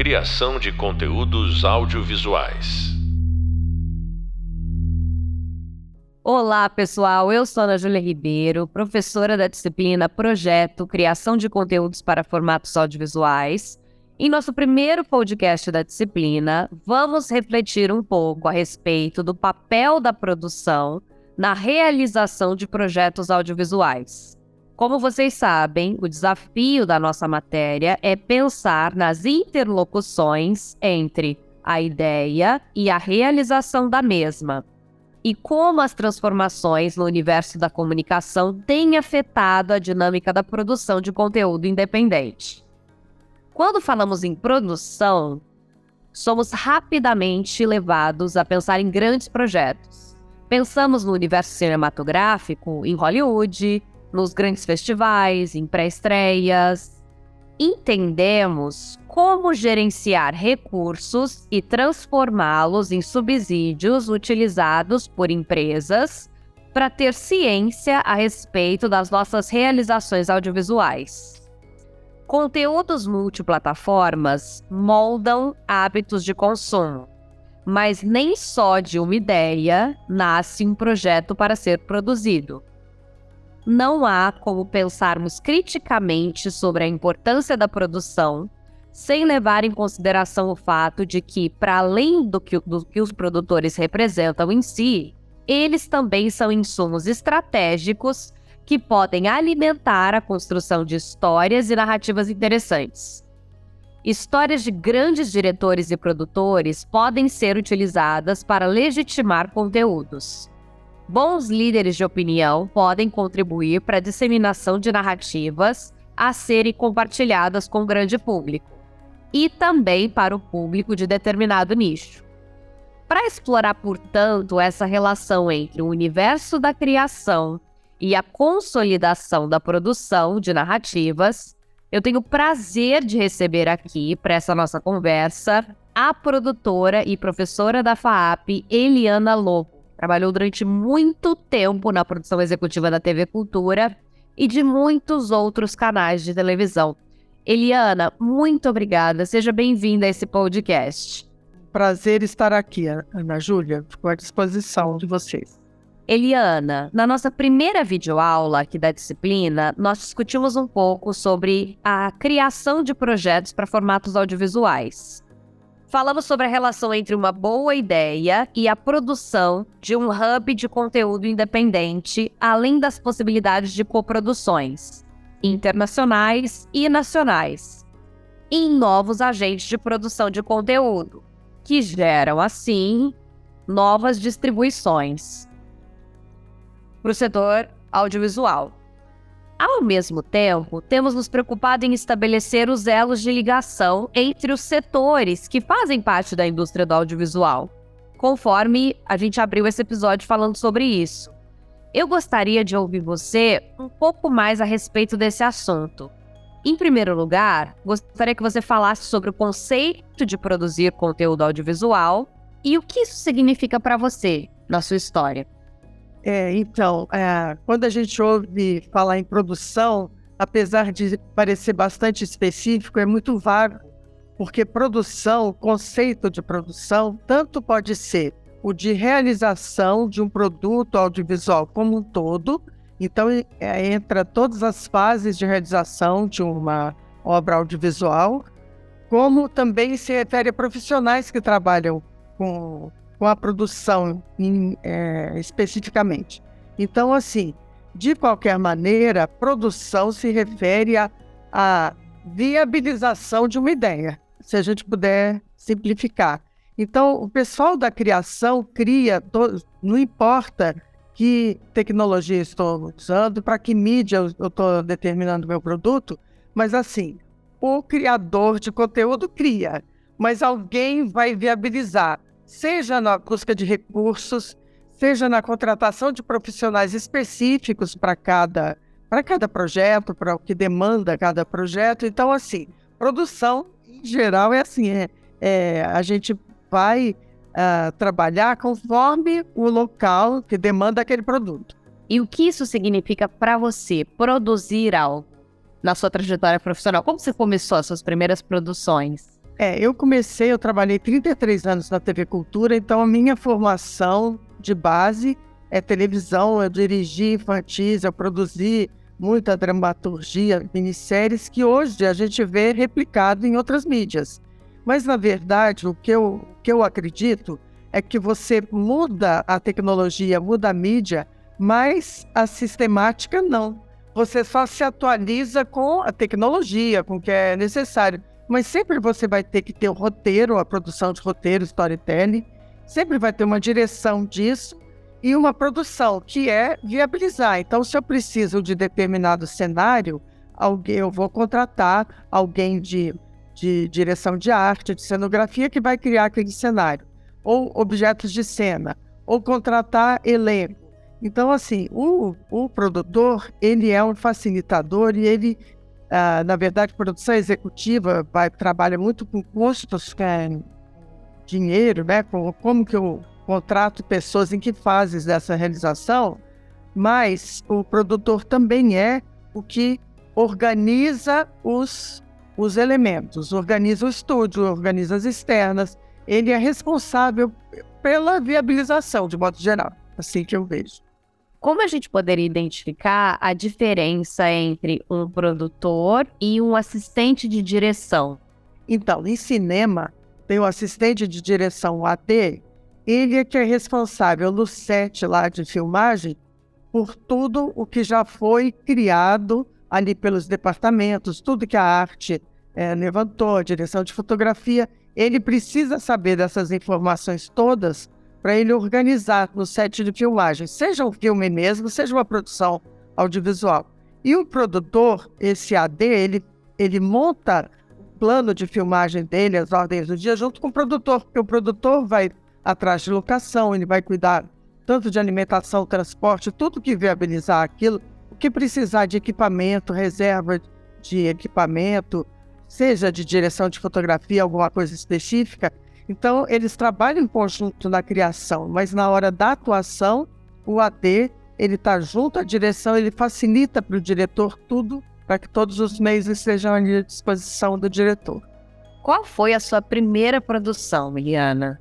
Criação de conteúdos audiovisuais. Olá, pessoal. Eu sou Ana Júlia Ribeiro, professora da disciplina Projeto Criação de Conteúdos para Formatos Audiovisuais. Em nosso primeiro podcast da disciplina, vamos refletir um pouco a respeito do papel da produção na realização de projetos audiovisuais. Como vocês sabem, o desafio da nossa matéria é pensar nas interlocuções entre a ideia e a realização da mesma, e como as transformações no universo da comunicação têm afetado a dinâmica da produção de conteúdo independente. Quando falamos em produção, somos rapidamente levados a pensar em grandes projetos. Pensamos no universo cinematográfico, em Hollywood, nos grandes festivais, em pré-estreias. Entendemos como gerenciar recursos e transformá-los em subsídios utilizados por empresas para ter ciência a respeito das nossas realizações audiovisuais. Conteúdos multiplataformas moldam hábitos de consumo, mas nem só de uma ideia nasce um projeto para ser produzido. Não há como pensarmos criticamente sobre a importância da produção sem levar em consideração o fato de que, para além do que, do que os produtores representam em si, eles também são insumos estratégicos que podem alimentar a construção de histórias e narrativas interessantes. Histórias de grandes diretores e produtores podem ser utilizadas para legitimar conteúdos. Bons líderes de opinião podem contribuir para a disseminação de narrativas a serem compartilhadas com o grande público e também para o público de determinado nicho. Para explorar, portanto, essa relação entre o universo da criação e a consolidação da produção de narrativas, eu tenho o prazer de receber aqui, para essa nossa conversa, a produtora e professora da FAAP, Eliana Lobo. Trabalhou durante muito tempo na produção executiva da TV Cultura e de muitos outros canais de televisão. Eliana, muito obrigada. Seja bem-vinda a esse podcast. Prazer estar aqui, Ana Júlia. Fico à disposição de vocês. Eliana, na nossa primeira videoaula aqui da disciplina, nós discutimos um pouco sobre a criação de projetos para formatos audiovisuais. Falamos sobre a relação entre uma boa ideia e a produção de um hub de conteúdo independente, além das possibilidades de coproduções internacionais e nacionais, em novos agentes de produção de conteúdo, que geram, assim, novas distribuições para o setor audiovisual. Ao mesmo tempo, temos nos preocupado em estabelecer os elos de ligação entre os setores que fazem parte da indústria do audiovisual, conforme a gente abriu esse episódio falando sobre isso. Eu gostaria de ouvir você um pouco mais a respeito desse assunto. Em primeiro lugar, gostaria que você falasse sobre o conceito de produzir conteúdo audiovisual e o que isso significa para você na sua história. É, então, é, quando a gente ouve falar em produção, apesar de parecer bastante específico, é muito vago, porque produção, conceito de produção, tanto pode ser o de realização de um produto audiovisual como um todo, então é, entra todas as fases de realização de uma obra audiovisual, como também se refere a profissionais que trabalham com com a produção em, é, especificamente. Então, assim, de qualquer maneira, produção se refere à viabilização de uma ideia, se a gente puder simplificar. Então, o pessoal da criação cria, não importa que tecnologia estou usando, para que mídia eu estou determinando meu produto, mas assim, o criador de conteúdo cria, mas alguém vai viabilizar seja na busca de recursos, seja na contratação de profissionais específicos para cada, para cada projeto, para o que demanda cada projeto. Então, assim, produção, em geral, é assim: é, é a gente vai uh, trabalhar conforme o local que demanda aquele produto. E o que isso significa para você produzir algo na sua trajetória profissional? Como você começou as suas primeiras produções? É, eu comecei, eu trabalhei 33 anos na TV Cultura, então a minha formação de base é televisão, eu dirigi infantis, eu produzi muita dramaturgia, minisséries que hoje a gente vê replicado em outras mídias. Mas, na verdade, o que eu, o que eu acredito é que você muda a tecnologia, muda a mídia, mas a sistemática não. Você só se atualiza com a tecnologia, com o que é necessário mas sempre você vai ter que ter o roteiro, a produção de roteiro, storytelling, sempre vai ter uma direção disso e uma produção que é viabilizar. Então, se eu preciso de determinado cenário, alguém, eu vou contratar alguém de, de direção de arte, de cenografia, que vai criar aquele cenário, ou objetos de cena, ou contratar elenco. Então, assim, o, o produtor, ele é um facilitador e ele Uh, na verdade, produção executiva vai, trabalha muito com custos, com é dinheiro, né? Com, como que eu contrato pessoas em que fases dessa realização, mas o produtor também é o que organiza os, os elementos, organiza o estúdio, organiza as externas. Ele é responsável pela viabilização, de modo geral, assim que eu vejo. Como a gente poderia identificar a diferença entre um produtor e um assistente de direção? Então, em cinema, tem o assistente de direção, o AD, ele é que é responsável no set lá de filmagem por tudo o que já foi criado ali pelos departamentos, tudo que a arte é, levantou, direção de fotografia. Ele precisa saber dessas informações todas para ele organizar no set de filmagem, seja um filme mesmo, seja uma produção audiovisual. E o produtor, esse AD, ele, ele monta o plano de filmagem dele, as ordens do dia, junto com o produtor, porque o produtor vai atrás de locação, ele vai cuidar tanto de alimentação, transporte, tudo que viabilizar aquilo, o que precisar de equipamento, reserva de equipamento, seja de direção de fotografia, alguma coisa específica, então, eles trabalham em conjunto na criação, mas na hora da atuação, o AD ele está junto à direção, ele facilita para o diretor tudo para que todos os meios estejam à disposição do diretor. Qual foi a sua primeira produção, Miliana?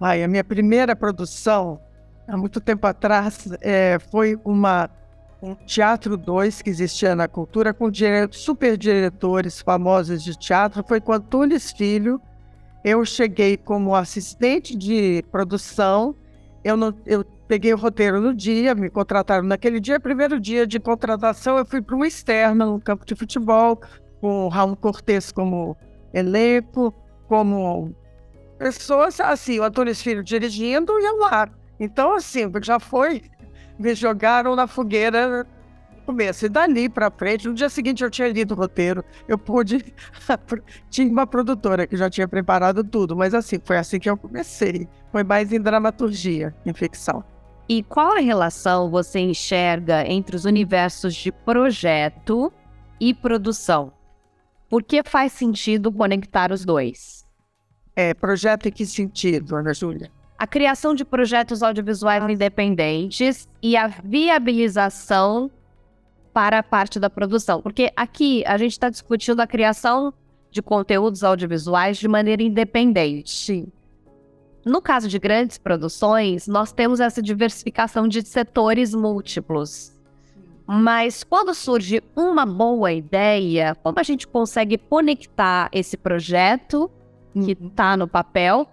Ai, a minha primeira produção, há muito tempo atrás, é, foi uma, um Teatro 2 que existia na cultura, com dire... super diretores famosos de teatro. Foi com Antunes Filho eu cheguei como assistente de produção. Eu, não, eu peguei o roteiro no dia, me contrataram naquele dia. Primeiro dia de contratação, eu fui para uma externa no campo de futebol, com o Raul Cortes como elenco, como pessoas, assim, o Antônio Filho dirigindo e eu lá. Então, assim, já foi, me jogaram na fogueira começo. E dali para frente, no dia seguinte eu tinha lido o roteiro, eu pude. tinha uma produtora que já tinha preparado tudo, mas assim, foi assim que eu comecei. Foi mais em dramaturgia, em ficção. E qual a relação você enxerga entre os universos de projeto e produção? Por que faz sentido conectar os dois? É, projeto em que sentido, Ana Júlia? A criação de projetos audiovisuais independentes e a viabilização para a parte da produção. Porque aqui a gente está discutindo a criação de conteúdos audiovisuais de maneira independente. No caso de grandes produções, nós temos essa diversificação de setores múltiplos. Mas quando surge uma boa ideia, como a gente consegue conectar esse projeto que está no papel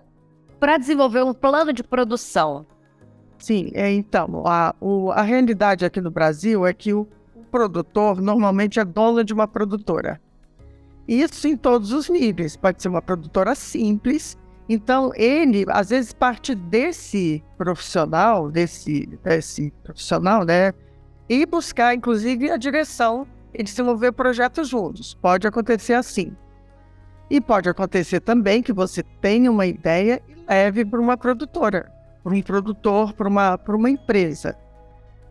para desenvolver um plano de produção? Sim, é, então, a, o, a realidade aqui no Brasil é que o produtor normalmente é dono de uma produtora. Isso em todos os níveis. Pode ser uma produtora simples. Então, ele, às vezes, parte desse profissional, desse, desse profissional, né? E buscar, inclusive, a direção e desenvolver projetos juntos. Pode acontecer assim. E pode acontecer também que você tenha uma ideia e leve para uma produtora, para um produtor, para uma, para uma empresa.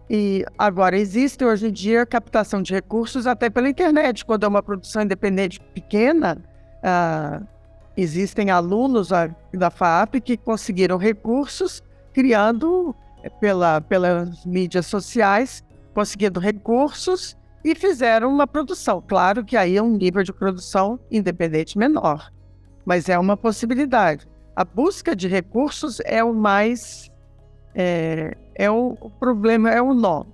E agora existe hoje em dia captação de recursos até pela internet. Quando é uma produção independente pequena, uh, existem alunos da FAP que conseguiram recursos criando eh, pela, pelas mídias sociais, conseguindo recursos e fizeram uma produção. Claro que aí é um nível de produção independente menor. mas é uma possibilidade. A busca de recursos é o mais. É, é o, o problema, é o nó.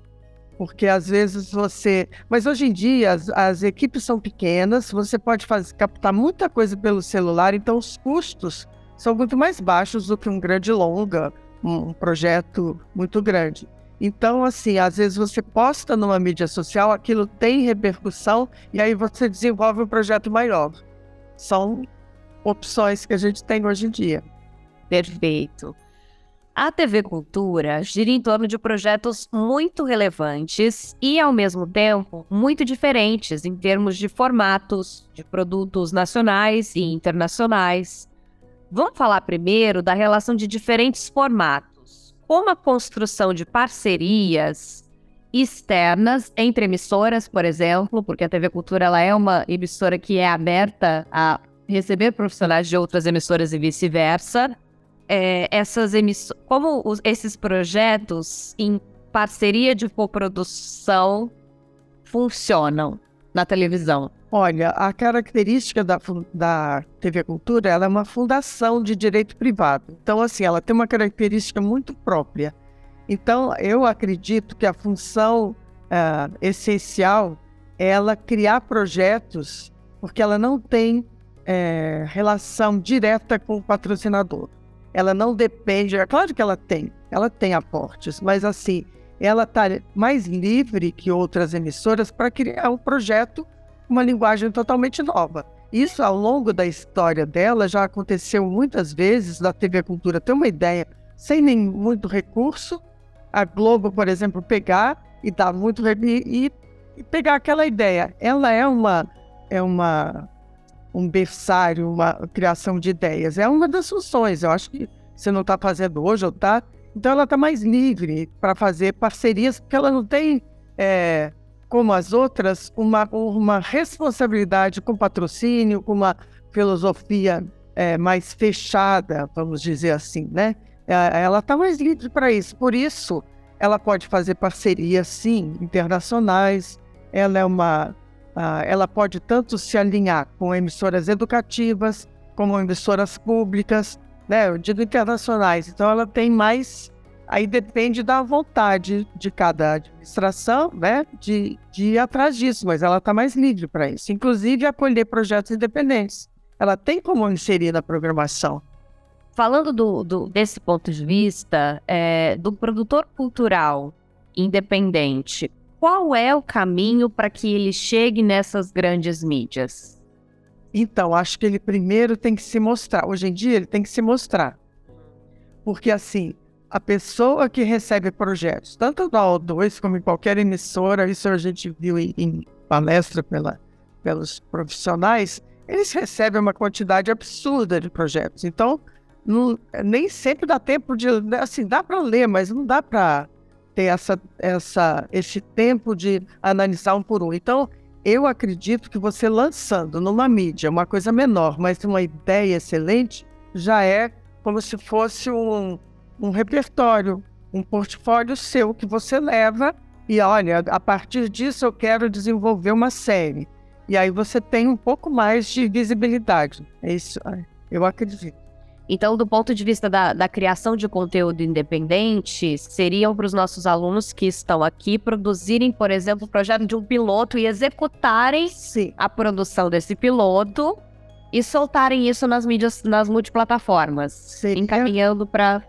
Porque às vezes você. Mas hoje em dia as, as equipes são pequenas, você pode fazer, captar muita coisa pelo celular, então os custos são muito mais baixos do que um grande longa, um, um projeto muito grande. Então, assim, às vezes você posta numa mídia social, aquilo tem repercussão e aí você desenvolve um projeto maior. São opções que a gente tem hoje em dia. Perfeito. A TV Cultura gira em torno de projetos muito relevantes e, ao mesmo tempo, muito diferentes em termos de formatos, de produtos nacionais e internacionais. Vamos falar primeiro da relação de diferentes formatos como a construção de parcerias externas entre emissoras, por exemplo, porque a TV Cultura ela é uma emissora que é aberta a receber profissionais de outras emissoras e vice-versa. É, essas emiss como os, esses projetos em parceria de coprodução funcionam na televisão? Olha, a característica da, da TV Cultura ela é uma fundação de direito privado. Então, assim, ela tem uma característica muito própria. Então, eu acredito que a função uh, essencial é ela criar projetos, porque ela não tem é, relação direta com o patrocinador. Ela não depende, é claro que ela tem, ela tem aportes, mas assim, ela está mais livre que outras emissoras para criar um projeto uma linguagem totalmente nova. Isso, ao longo da história dela, já aconteceu muitas vezes da TV Cultura ter uma ideia sem nem muito recurso, a Globo, por exemplo, pegar e dar muito e, e pegar aquela ideia. Ela é uma é uma um berçário, uma criação de ideias. É uma das funções. Eu acho que você não está fazendo hoje, ou está. Então ela está mais livre para fazer parcerias, porque ela não tem é, como as outras, uma, uma responsabilidade com patrocínio, com uma filosofia é, mais fechada, vamos dizer assim, né? É, ela está mais livre para isso. Por isso, ela pode fazer parcerias, sim, internacionais. Ela é uma, uh, ela pode tanto se alinhar com emissoras educativas como emissoras públicas, né? Eu digo internacionais. Então, ela tem mais Aí depende da vontade de cada administração, né, de, de ir atrás disso, mas ela está mais livre para isso. Inclusive, acolher projetos independentes. Ela tem como inserir na programação. Falando do, do desse ponto de vista, é, do produtor cultural independente, qual é o caminho para que ele chegue nessas grandes mídias? Então, acho que ele primeiro tem que se mostrar. Hoje em dia, ele tem que se mostrar. Porque, assim, a pessoa que recebe projetos, tanto da O2 como em qualquer emissora, isso a gente viu em, em palestra pela, pelos profissionais, eles recebem uma quantidade absurda de projetos. Então, não, nem sempre dá tempo de. Assim, dá para ler, mas não dá para ter essa, essa, esse tempo de analisar um por um. Então, eu acredito que você lançando numa mídia uma coisa menor, mas uma ideia excelente, já é como se fosse um, um repertório, um portfólio seu que você leva e olha, a partir disso eu quero desenvolver uma série. E aí você tem um pouco mais de visibilidade. É isso, eu acredito. Então, do ponto de vista da, da criação de conteúdo independente, seriam para os nossos alunos que estão aqui produzirem, por exemplo, o projeto de um piloto e executarem Sim. a produção desse piloto e soltarem isso nas mídias, nas multiplataformas, Seria... encaminhando para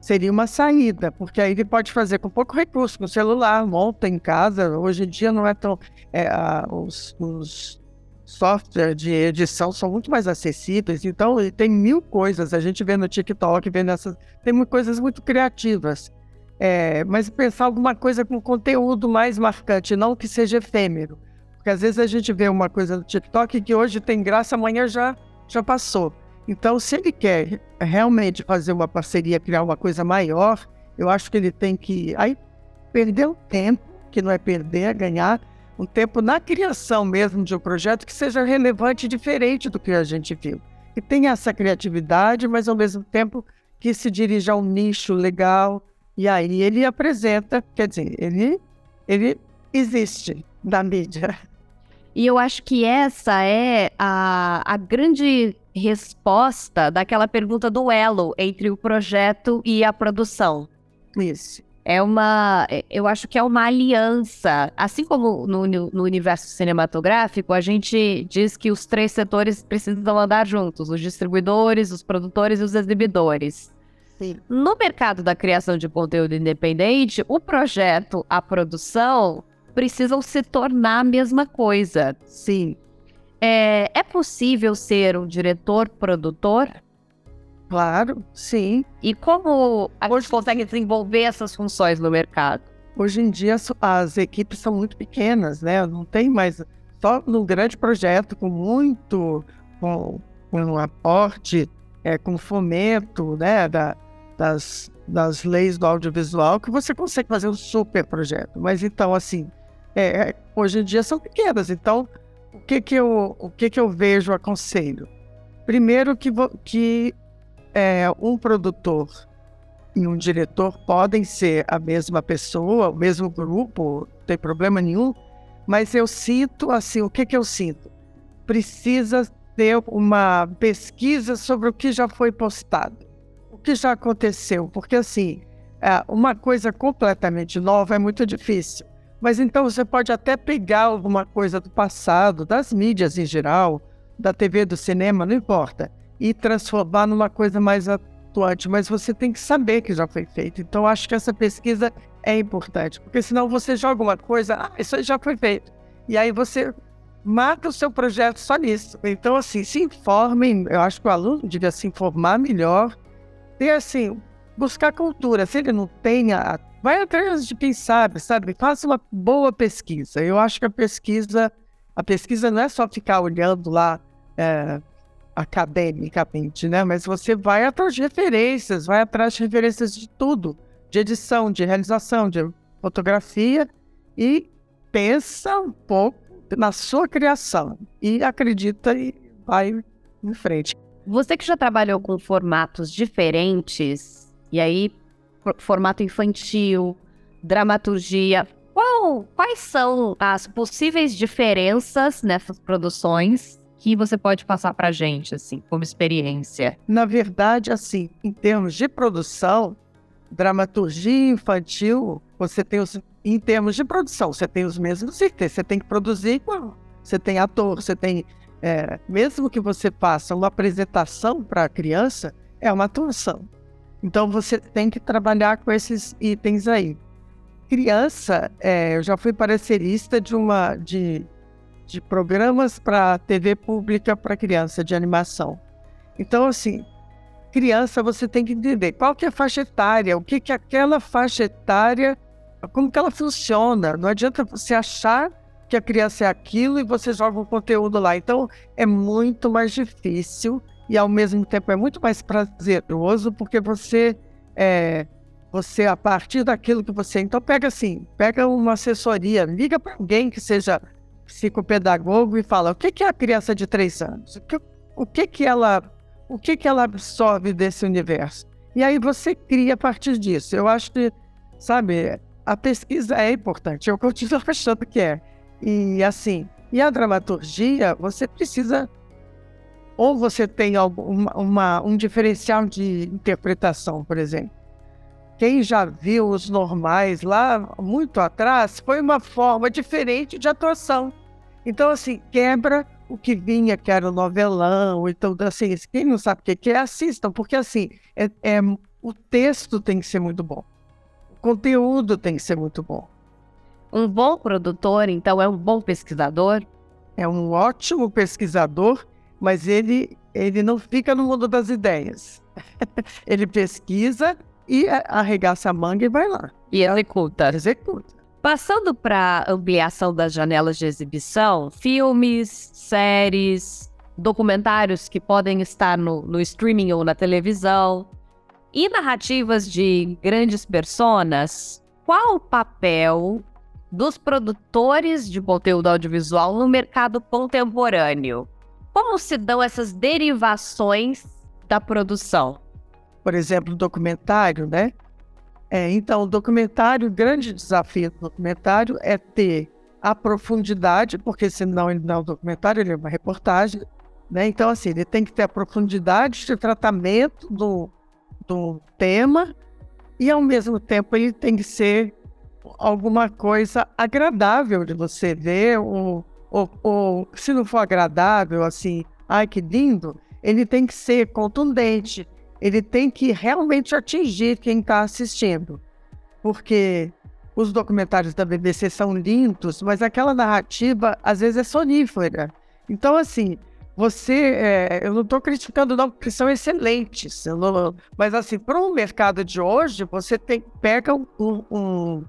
seria uma saída, porque aí ele pode fazer com pouco recurso, com celular, monta em casa. Hoje em dia não é tão. É, os, os softwares de edição são muito mais acessíveis, então tem mil coisas. A gente vê no TikTok, vê nessas. Tem coisas muito criativas. É, mas pensar alguma coisa com conteúdo mais marcante, não que seja efêmero. Porque às vezes a gente vê uma coisa no TikTok que hoje tem graça, amanhã já, já passou. Então, se ele quer realmente fazer uma parceria, criar uma coisa maior, eu acho que ele tem que aí perder um tempo, que não é perder, é ganhar um tempo na criação mesmo de um projeto que seja relevante e diferente do que a gente viu. E tenha essa criatividade, mas ao mesmo tempo que se dirija a um nicho legal. E aí ele apresenta, quer dizer, ele, ele existe na mídia. E eu acho que essa é a, a grande resposta daquela pergunta do elo entre o projeto e a produção. Isso. É uma. Eu acho que é uma aliança. Assim como no, no universo cinematográfico, a gente diz que os três setores precisam andar juntos: os distribuidores, os produtores e os exibidores. Sim. No mercado da criação de conteúdo independente, o projeto, a produção, precisam se tornar a mesma coisa. Sim. É, é possível ser um diretor-produtor? Claro, sim. E como a gente consegue desenvolver essas funções no mercado? Hoje em dia as, as equipes são muito pequenas, né? Não tem mais só num grande projeto com muito com, com um aporte, é, com fomento, né? Da, das, das leis do audiovisual que você consegue fazer um super projeto. Mas então assim, é, é hoje em dia são pequenas. Então o que que eu o que que eu vejo aconselho? Primeiro que, que é, um produtor e um diretor podem ser a mesma pessoa, o mesmo grupo, não tem problema nenhum, mas eu sinto assim, o que, que eu sinto? Precisa ter uma pesquisa sobre o que já foi postado, o que já aconteceu, porque assim, é, uma coisa completamente nova é muito difícil. Mas então você pode até pegar alguma coisa do passado, das mídias em geral, da TV, do cinema, não importa e transformar numa coisa mais atuante, mas você tem que saber que já foi feito. Então, acho que essa pesquisa é importante, porque senão você joga uma coisa, ah, isso já foi feito. E aí você mata o seu projeto só nisso. Então, assim, se informem, eu acho que o aluno devia se informar melhor, e assim, buscar cultura. Se ele não tem, a, vai atrás de quem sabe, sabe? Faça uma boa pesquisa. Eu acho que a pesquisa, a pesquisa não é só ficar olhando lá. É, academicamente, né? Mas você vai atrás de referências, vai atrás de referências de tudo, de edição, de realização, de fotografia e pensa um pouco na sua criação e acredita e vai em frente. Você que já trabalhou com formatos diferentes, e aí formato infantil, dramaturgia, qual, quais são as possíveis diferenças nessas produções que você pode passar para gente, assim, como experiência? Na verdade, assim, em termos de produção, dramaturgia infantil, você tem os. Em termos de produção, você tem os mesmos itens, você tem que produzir igual. Você tem ator, você tem. É, mesmo que você faça uma apresentação para a criança, é uma atuação. Então você tem que trabalhar com esses itens aí. Criança, é, eu já fui parecerista de uma de de programas para TV pública para criança de animação. Então, assim, criança você tem que entender qual que é a faixa etária, o que que aquela faixa etária, como que ela funciona. Não adianta você achar que a criança é aquilo e você joga o um conteúdo lá. Então, é muito mais difícil e ao mesmo tempo é muito mais prazeroso porque você é, você a partir daquilo que você então pega assim, pega uma assessoria, liga para alguém que seja psicopedagogo e fala o que, que é a criança de três anos, o que, o que, que ela o que, que ela absorve desse universo. E aí você cria a partir disso. Eu acho que, sabe, a pesquisa é importante, eu continuo achando que é. E assim, e a dramaturgia, você precisa ou você tem alguma, uma, um diferencial de interpretação, por exemplo. Quem já viu os normais lá muito atrás, foi uma forma diferente de atuação. Então, assim, quebra o que vinha, que era o novelão, então, assim, quem não sabe o que é, assistam, porque, assim, é, é, o texto tem que ser muito bom, o conteúdo tem que ser muito bom. Um bom produtor, então, é um bom pesquisador? É um ótimo pesquisador, mas ele, ele não fica no mundo das ideias. ele pesquisa e arregaça a manga e vai lá. E executa. Executa. Passando para ampliação das janelas de exibição, filmes, séries, documentários que podem estar no, no streaming ou na televisão, e narrativas de grandes personas, qual o papel dos produtores de conteúdo audiovisual no mercado contemporâneo? Como se dão essas derivações da produção? Por exemplo, documentário, né? É, então, o documentário, o grande desafio do documentário é ter a profundidade, porque senão ele não é um documentário, ele é uma reportagem. Né? Então, assim, ele tem que ter a profundidade de tratamento do, do tema e, ao mesmo tempo, ele tem que ser alguma coisa agradável de você ver, ou, ou, ou se não for agradável, assim, ai que lindo, ele tem que ser contundente, ele tem que realmente atingir quem está assistindo. Porque os documentários da BBC são lindos, mas aquela narrativa às vezes é sonífera. Então, assim, você, é, eu não estou criticando não, porque são excelentes, não, mas assim, para o mercado de hoje, você tem, pega um, um,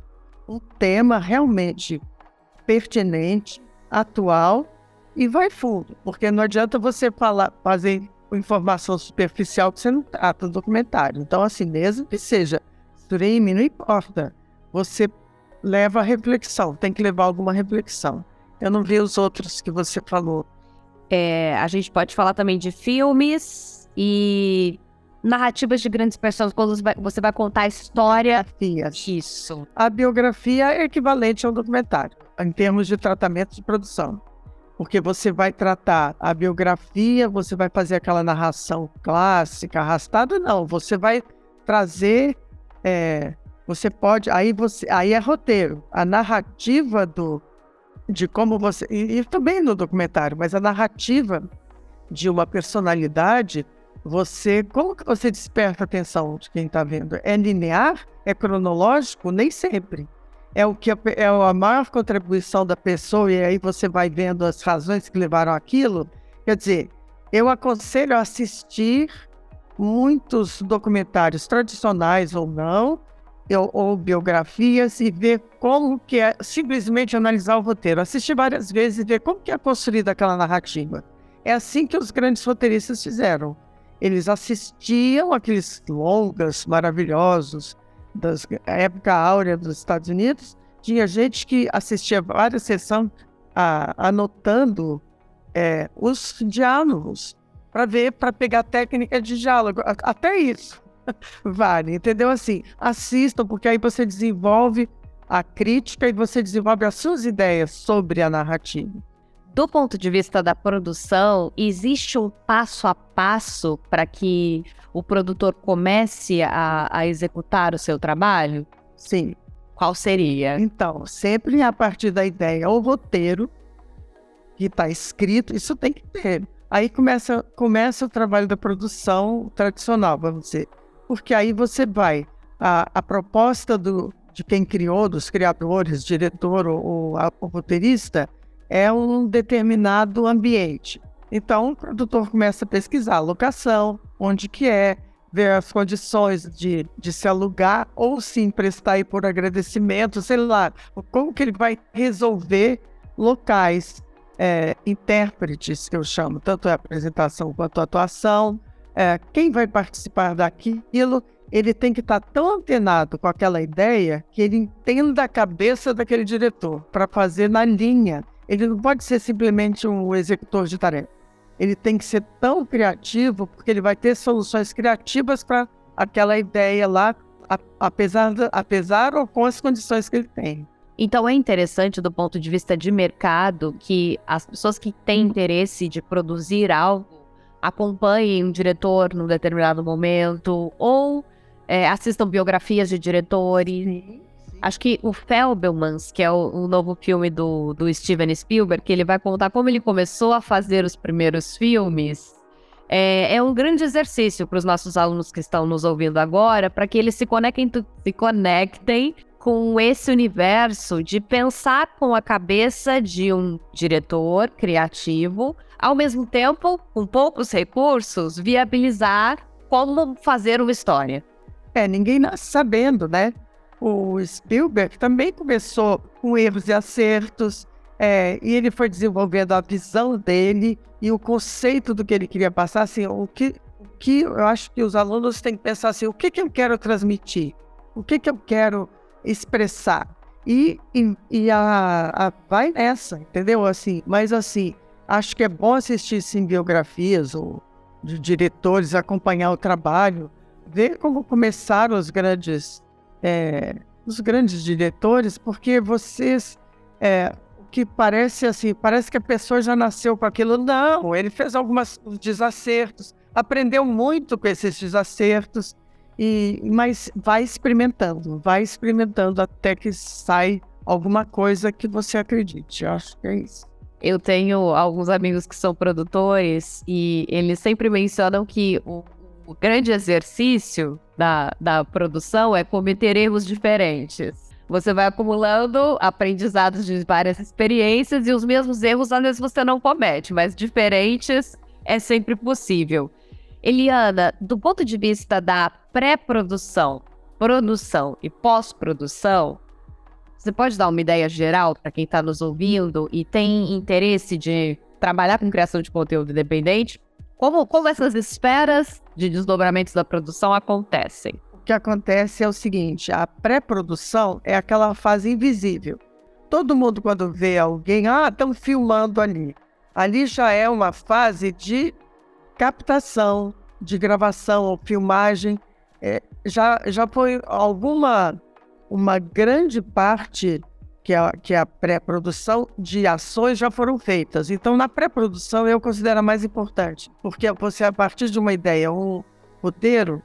um tema realmente pertinente, atual e vai fundo, porque não adianta você falar, fazer informação superficial que você não trata no documentário. Então, assim, mesmo que seja streaming, não importa, você leva a reflexão, tem que levar alguma reflexão. Eu não vi os outros que você falou. É, a gente pode falar também de filmes e narrativas de grandes personagens, quando você vai contar a história. Isso. A biografia é equivalente a um documentário, em termos de tratamento de produção. Porque você vai tratar a biografia, você vai fazer aquela narração clássica, arrastada, não. Você vai trazer. É, você pode. Aí, você, aí é roteiro. A narrativa do, de como você. E, e também no documentário, mas a narrativa de uma personalidade você, como que você desperta a atenção de quem está vendo? É linear? É cronológico? Nem sempre. É o que é a maior contribuição da pessoa e aí você vai vendo as razões que levaram aquilo. Quer dizer, eu aconselho a assistir muitos documentários tradicionais ou não, ou, ou biografias e ver como que é, simplesmente analisar o roteiro, assistir várias vezes e ver como que é construída aquela narrativa. É assim que os grandes roteiristas fizeram eles assistiam aqueles longas maravilhosos da época áurea dos Estados Unidos. Tinha gente que assistia várias sessões a, anotando é, os diálogos para ver, para pegar técnica de diálogo. Até isso vale, entendeu? Assim, assistam, porque aí você desenvolve a crítica e você desenvolve as suas ideias sobre a narrativa do ponto de vista da produção, existe um passo a passo para que o produtor comece a, a, executar o seu trabalho? Sim. Qual seria? Então, sempre a partir da ideia, o roteiro que está escrito, isso tem que ter. Aí começa, começa o trabalho da produção tradicional, vamos dizer. Porque aí você vai, a, a proposta do, de quem criou, dos criadores, diretor ou, ou a, o roteirista, é um determinado ambiente. Então, o produtor começa a pesquisar a locação, onde que é, ver as condições de, de se alugar ou se emprestar por agradecimento, sei lá, como que ele vai resolver locais, é, intérpretes, que eu chamo, tanto a apresentação quanto a atuação, é, quem vai participar daquilo, ele tem que estar tão antenado com aquela ideia que ele entenda a cabeça daquele diretor para fazer na linha ele não pode ser simplesmente um executor de tarefa. Ele tem que ser tão criativo, porque ele vai ter soluções criativas para aquela ideia lá, apesar, apesar ou com as condições que ele tem. Então é interessante do ponto de vista de mercado que as pessoas que têm uhum. interesse de produzir algo acompanhem um diretor num determinado momento ou é, assistam biografias de diretores. Sim. Acho que o Felbelmans, que é o, o, novo filme do, do Steven Spielberg, que ele vai contar como ele começou a fazer os primeiros filmes, é, é um grande exercício para os nossos alunos que estão nos ouvindo agora, para que eles se conectem, se conectem com esse universo de pensar com a cabeça de um diretor criativo, ao mesmo tempo, com poucos recursos, viabilizar como fazer uma história. É, ninguém nasce sabendo, né? O Spielberg também começou com erros e acertos, é, e ele foi desenvolvendo a visão dele e o conceito do que ele queria passar. Assim, o que, o que eu acho que os alunos têm que pensar assim: o que, que eu quero transmitir? O que, que eu quero expressar? E, e, e a, a, vai nessa, entendeu? Assim, mas assim, acho que é bom assistir sim, biografias ou de diretores, acompanhar o trabalho, ver como começaram os grandes é, os grandes diretores, porque vocês, é, que parece assim, parece que a pessoa já nasceu com aquilo. Não, ele fez alguns desacertos, aprendeu muito com esses desacertos, e mas vai experimentando, vai experimentando até que sai alguma coisa que você acredite. Eu acho que é isso. Eu tenho alguns amigos que são produtores e eles sempre mencionam que o, o grande exercício da, da produção é cometer erros diferentes. Você vai acumulando aprendizados de várias experiências e os mesmos erros às vezes você não comete, mas diferentes é sempre possível. Eliana, do ponto de vista da pré-produção, produção e pós-produção, você pode dar uma ideia geral para quem está nos ouvindo e tem interesse de trabalhar com criação de conteúdo independente? Como, como essas esferas de desdobramentos da produção acontecem? que acontece é o seguinte: a pré-produção é aquela fase invisível. Todo mundo, quando vê alguém, ah, estão filmando ali. Ali já é uma fase de captação, de gravação ou filmagem. É, já, já foi alguma, uma grande parte que é, que a pré-produção de ações já foram feitas. Então, na pré-produção, eu considero a mais importante, porque você, a partir de uma ideia, um roteiro,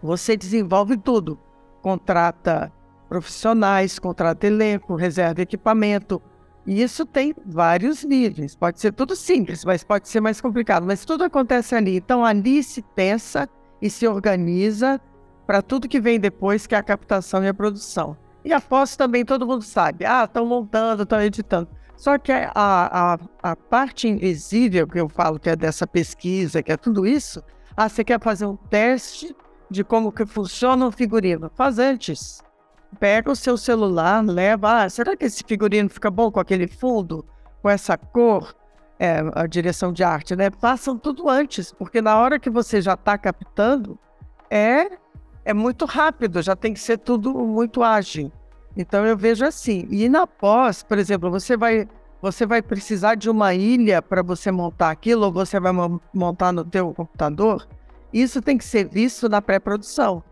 você desenvolve tudo. Contrata profissionais, contrata elenco, reserva equipamento. E isso tem vários níveis. Pode ser tudo simples, mas pode ser mais complicado. Mas tudo acontece ali. Então ali se pensa e se organiza para tudo que vem depois, que é a captação e a produção. E após também todo mundo sabe, ah, estão montando, estão editando. Só que a, a, a parte invisível que eu falo, que é dessa pesquisa, que é tudo isso, ah, você quer fazer um teste de como que funciona o figurino. Faz antes. Pega o seu celular, leva. Ah, será que esse figurino fica bom com aquele fundo, com essa cor? É, a direção de arte, né? Façam tudo antes, porque na hora que você já está captando, é, é muito rápido, já tem que ser tudo muito ágil. Então eu vejo assim. E na pós, por exemplo, você vai você vai precisar de uma ilha para você montar aquilo, ou você vai montar no teu computador. Isso tem que ser visto na pré-produção.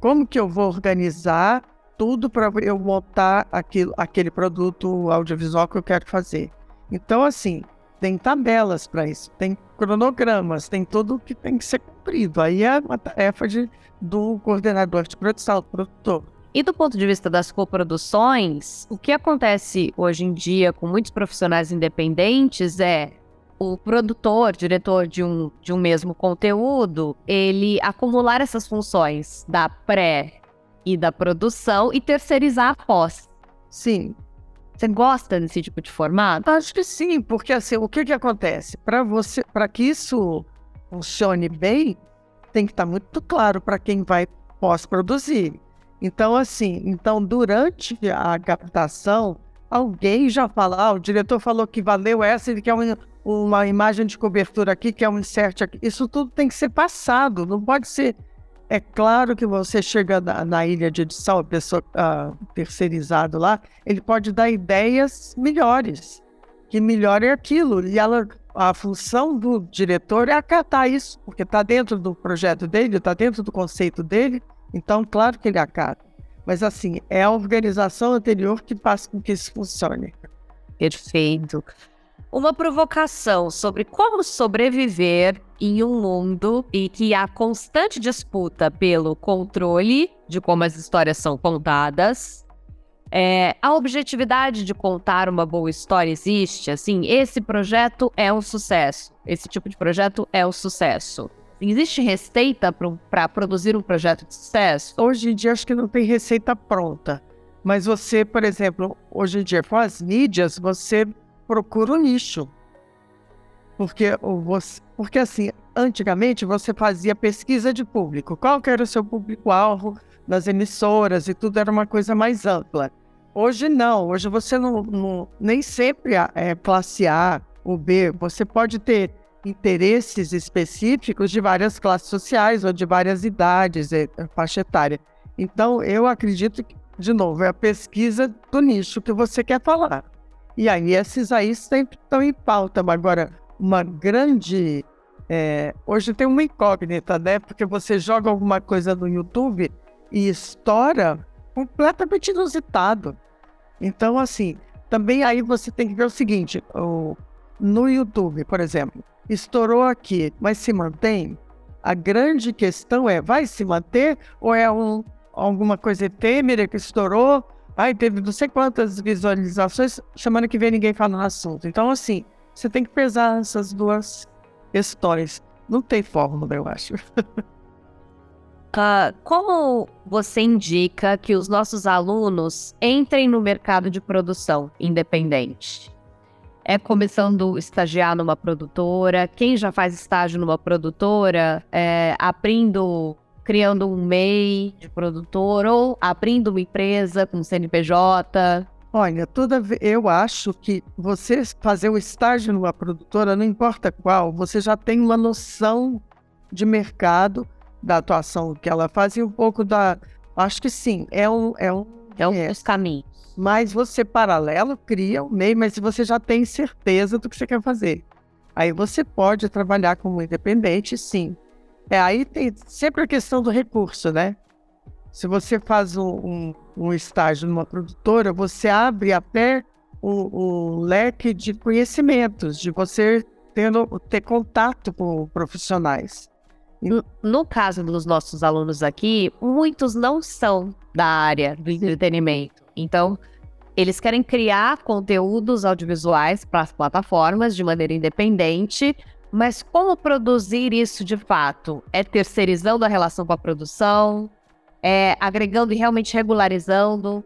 Como que eu vou organizar tudo para eu montar aquilo, aquele produto audiovisual que eu quero fazer? Então, assim, tem tabelas para isso, tem cronogramas, tem tudo que tem que ser cumprido. Aí é uma tarefa de, do coordenador de produção, do produtor. E do ponto de vista das coproduções, o que acontece hoje em dia com muitos profissionais independentes é o produtor, diretor de um, de um mesmo conteúdo, ele acumular essas funções da pré e da produção e terceirizar a pós. Sim. Você gosta desse tipo de formato? Acho que sim, porque assim, o que que acontece? Para você, para que isso funcione bem, tem que estar tá muito claro para quem vai pós-produzir. Então, assim, então durante a captação, alguém já fala, ah, o diretor falou que valeu essa, ele quer uma, uma imagem de cobertura aqui, que é um insert aqui. Isso tudo tem que ser passado, não pode ser. É claro que você chega na, na ilha de edição, a pessoa uh, terceirizado lá, ele pode dar ideias melhores, que melhore aquilo. E ela, a função do diretor é acatar isso, porque está dentro do projeto dele, está dentro do conceito dele, então, claro que ele acata. Mas, assim, é a organização anterior que faz com que isso funcione. Perfeito uma provocação sobre como sobreviver em um mundo em que há constante disputa pelo controle de como as histórias são contadas. É, a objetividade de contar uma boa história existe, assim, esse projeto é um sucesso. Esse tipo de projeto é um sucesso. Existe receita para produzir um projeto de sucesso? Hoje em dia acho que não tem receita pronta. Mas você, por exemplo, hoje em dia com as mídias, você procura o nicho. Porque, você, porque assim, antigamente você fazia pesquisa de público. Qual que era o seu público-alvo nas emissoras e tudo era uma coisa mais ampla. Hoje não, hoje você não, não nem sempre é classe A ou B. Você pode ter interesses específicos de várias classes sociais ou de várias idades, é, faixa etária. Então, eu acredito que, de novo, é a pesquisa do nicho que você quer falar. E aí esses aí sempre estão em pauta. Agora, uma grande. É, hoje tem uma incógnita, né? Porque você joga alguma coisa no YouTube e estoura completamente inusitado. Então, assim, também aí você tem que ver o seguinte: o, no YouTube, por exemplo, estourou aqui, mas se mantém? A grande questão é: vai se manter ou é um, alguma coisa efêmera que estourou? Ai, teve não sei quantas visualizações, semana que vem ninguém fala no assunto. Então, assim, você tem que pesar essas duas questões. Não tem fórmula, eu acho. Uh, como você indica que os nossos alunos entrem no mercado de produção independente? É começando a estagiar numa produtora? Quem já faz estágio numa produtora, é, abrindo, criando um MEI de produtor ou abrindo uma empresa com CNPJ? Olha, toda eu acho que você fazer o estágio numa produtora, não importa qual, você já tem uma noção de mercado da atuação que ela faz e um pouco da. Acho que sim, é um. É um, é um é. dos caminhos. Mas você, paralelo, cria o um meio, mas você já tem certeza do que você quer fazer. Aí você pode trabalhar como independente, sim. É, aí tem sempre a questão do recurso, né? Se você faz um, um, um estágio numa produtora, você abre até um, um leque de conhecimentos, de você ter, ter contato com profissionais. No caso dos nossos alunos aqui, muitos não são da área do entretenimento. Então, eles querem criar conteúdos audiovisuais para as plataformas de maneira independente, mas como produzir isso de fato? É terceirizando a relação com a produção? É agregando e realmente regularizando?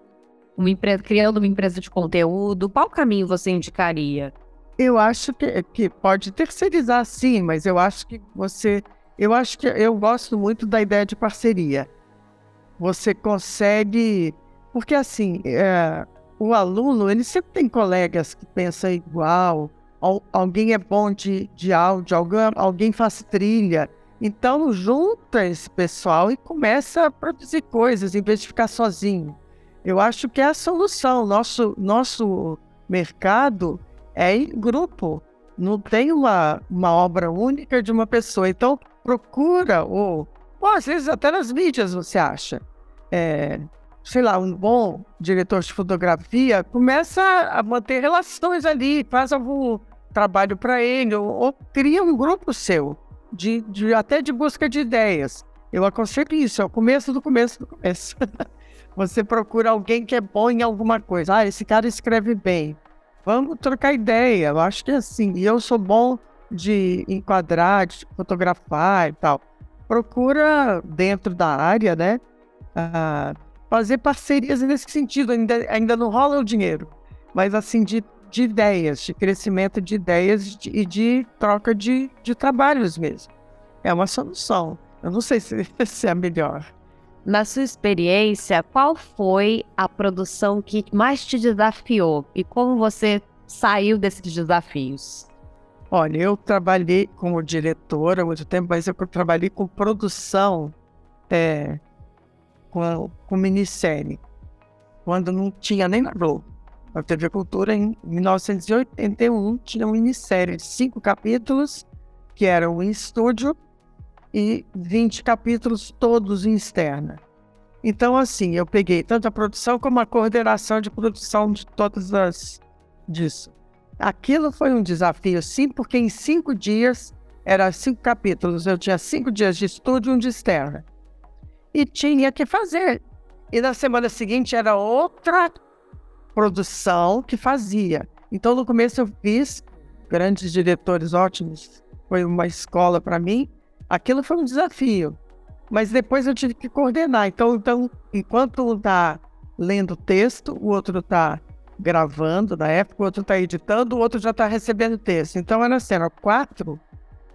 Uma empresa, criando uma empresa de conteúdo? Qual caminho você indicaria? Eu acho que, que pode terceirizar sim, mas eu acho que você eu acho que eu gosto muito da ideia de parceria. Você consegue. Porque, assim, é, o aluno, ele sempre tem colegas que pensam igual. Alguém é bom de, de áudio, alguém, alguém faz trilha. Então, junta esse pessoal e começa a produzir coisas em vez de ficar sozinho. Eu acho que é a solução. Nosso, nosso mercado é em grupo. Não tem uma, uma obra única de uma pessoa. Então, procura, ou, ou às vezes até nas mídias você acha, é, sei lá, um bom diretor de fotografia, começa a manter relações ali, faz algum trabalho para ele, ou, ou, cria um grupo seu, de, de, até de busca de ideias. Eu aconselho isso, é o começo do começo do começo. Você procura alguém que é bom em alguma coisa. Ah, esse cara escreve bem. Vamos trocar ideia. Eu acho que é assim. E eu sou bom de enquadrar, de fotografar e tal. Procura, dentro da área, né, uh, fazer parcerias nesse sentido. Ainda, ainda não rola o dinheiro, mas assim, de, de ideias, de crescimento de ideias e de, de, troca de, de trabalhos mesmo. É uma solução. Eu não sei se, se é a melhor. Na sua experiência, qual foi a produção que mais te desafiou e como você saiu desses desafios? Olha, eu trabalhei como diretora há muito tempo, mas eu trabalhei com produção é, com, com minissérie, quando não tinha nem na Globo. A TV Cultura, em 1981, tinha uma minissérie de cinco capítulos, que eram em estúdio, e 20 capítulos todos em externa. Então, assim, eu peguei tanto a produção como a coordenação de produção de todas as disso. Aquilo foi um desafio, sim, porque em cinco dias, eram cinco capítulos, eu tinha cinco dias de estúdio e um de externa. E tinha que fazer. E na semana seguinte era outra produção que fazia. Então, no começo, eu fiz grandes diretores ótimos, foi uma escola para mim. Aquilo foi um desafio. Mas depois eu tive que coordenar. Então, então enquanto um está lendo texto, o outro está gravando na época, o outro está editando, o outro já está recebendo texto. Então era assim, era quatro.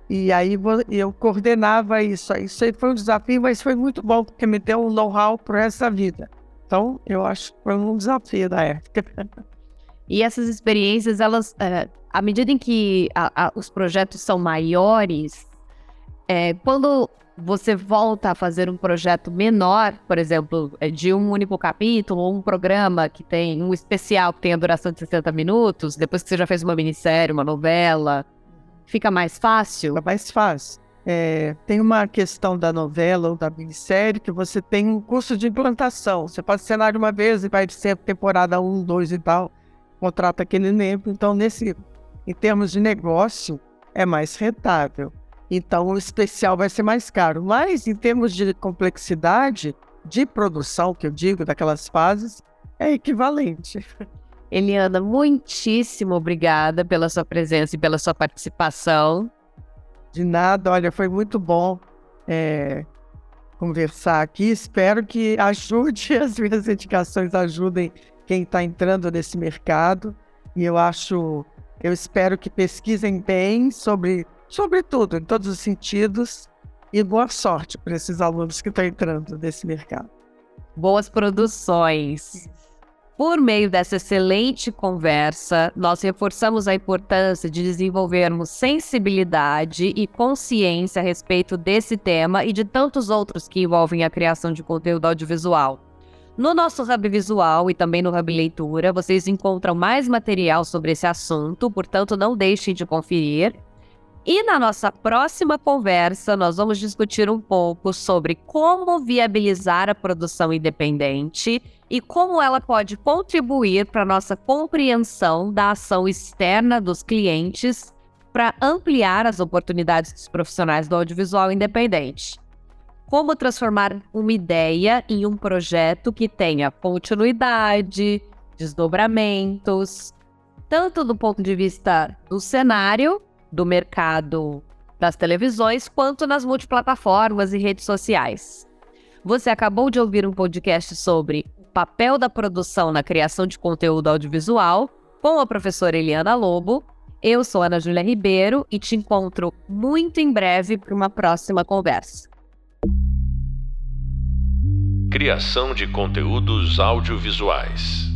E aí eu coordenava isso. Isso aí foi um desafio, mas foi muito bom, porque me deu um know-how para essa vida. Então, eu acho que foi um desafio da época. E essas experiências, elas, é, à medida em que a, a, os projetos são maiores, é, quando você volta a fazer um projeto menor, por exemplo, é de um único capítulo, ou um programa que tem um especial que tem a duração de 60 minutos, depois que você já fez uma minissérie, uma novela, fica mais fácil? Fica mais fácil. É, tem uma questão da novela ou da minissérie que você tem um curso de implantação. Você faz cenário uma vez e vai ser temporada 1, 2 e tal. contrata aquele elenco. Então, nesse, em termos de negócio, é mais rentável. Então, o especial vai ser mais caro. Mas, em termos de complexidade de produção, que eu digo, daquelas fases, é equivalente. Eliana, muitíssimo obrigada pela sua presença e pela sua participação. De nada, olha, foi muito bom é, conversar aqui. Espero que ajude, as minhas indicações ajudem quem está entrando nesse mercado. E eu acho, eu espero que pesquisem bem sobre, sobre tudo, em todos os sentidos. E boa sorte para esses alunos que estão entrando nesse mercado. Boas produções. Por meio dessa excelente conversa, nós reforçamos a importância de desenvolvermos sensibilidade e consciência a respeito desse tema e de tantos outros que envolvem a criação de conteúdo audiovisual. No nosso Hub Visual e também no Hub Leitura, vocês encontram mais material sobre esse assunto, portanto, não deixem de conferir. E na nossa próxima conversa, nós vamos discutir um pouco sobre como viabilizar a produção independente e como ela pode contribuir para nossa compreensão da ação externa dos clientes para ampliar as oportunidades dos profissionais do audiovisual independente. Como transformar uma ideia em um projeto que tenha continuidade, desdobramentos, tanto do ponto de vista do cenário do mercado das televisões quanto nas multiplataformas e redes sociais. Você acabou de ouvir um podcast sobre o papel da produção na criação de conteúdo audiovisual com a professora Eliana Lobo. Eu sou Ana Júlia Ribeiro e te encontro muito em breve para uma próxima conversa. Criação de conteúdos audiovisuais.